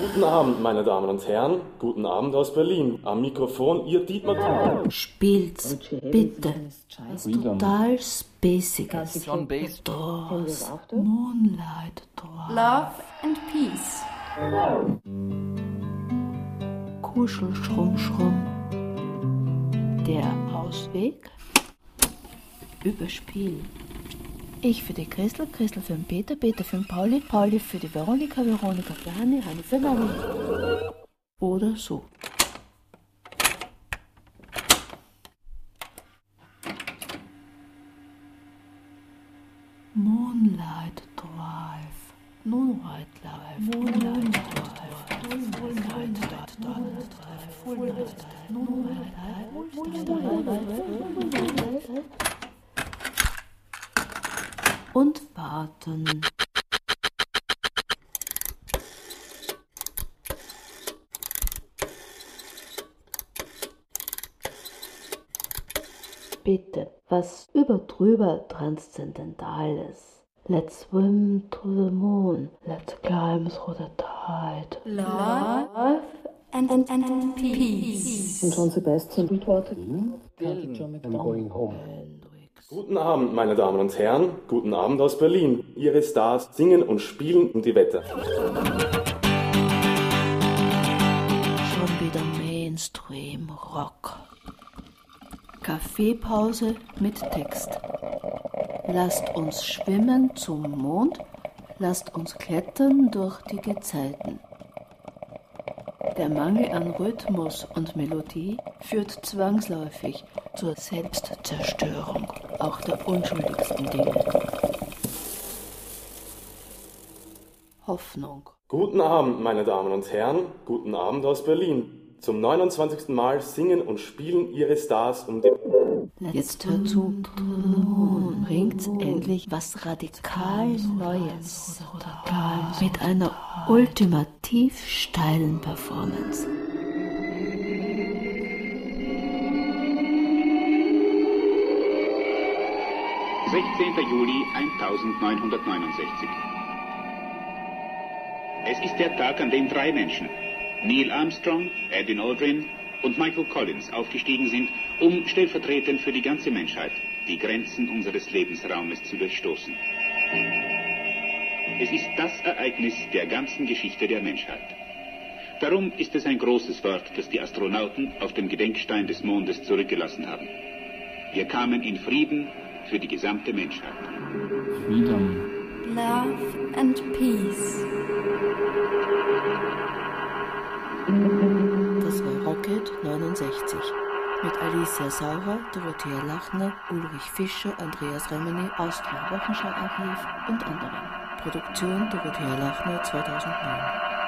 Guten Abend, meine Damen und Herren. Guten Abend aus Berlin. Am Mikrofon Ihr Dietmar. Spielt's bitte. Was total Spaciges. John Bass. Doors. Moonlight Doors. Love and Peace. Kuschel, schrumm, schrumm. Der Ausweg? Überspiel. Ich für die Christel, Christel für den Peter, Peter für den Pauli, Pauli für die Veronika, Veronika für Hanni, Hanni für Nanni. Oder so. Moonlight Drive. Moonlight Drive. Moonlight Drive. Moonlight Drive. Moonlight Drive. Moonlight Drive. Und warten. Bitte, was überdrüber Transzendentales. Let's swim to the moon. Let's climb through the tide. Love and, and, and Peace. Und John Sebastian antwortet, I'm going home. Guten Abend, meine Damen und Herren. Guten Abend aus Berlin. Ihre Stars singen und spielen um die Wette. Schon wieder Mainstream Rock. Kaffeepause mit Text. Lasst uns schwimmen zum Mond, lasst uns klettern durch die Gezeiten. Der Mangel an Rhythmus und Melodie führt zwangsläufig zur Selbstzerstörung auch der unschuldigsten Dinge. Hoffnung. Guten Abend, meine Damen und Herren. Guten Abend aus Berlin. Zum 29. Mal singen und spielen Ihre Stars um die... Jetzt hör zu, endlich was radikal Neues mit einer ultimativ steilen Performance. Juli 1969. Es ist der Tag, an dem drei Menschen, Neil Armstrong, Edwin Aldrin und Michael Collins, aufgestiegen sind, um stellvertretend für die ganze Menschheit die Grenzen unseres Lebensraumes zu durchstoßen. Es ist das Ereignis der ganzen Geschichte der Menschheit. Darum ist es ein großes Wort, das die Astronauten auf dem Gedenkstein des Mondes zurückgelassen haben. Wir kamen in Frieden für die gesamte Menschheit. Freedom. Love and Peace. Das war Rocket 69 mit Alicia Sauer, Dorothea Lachner, Ulrich Fischer, Andreas Remini, Austria Wochenschau-Archiv und anderen. Produktion Dorothea Lachner 2009.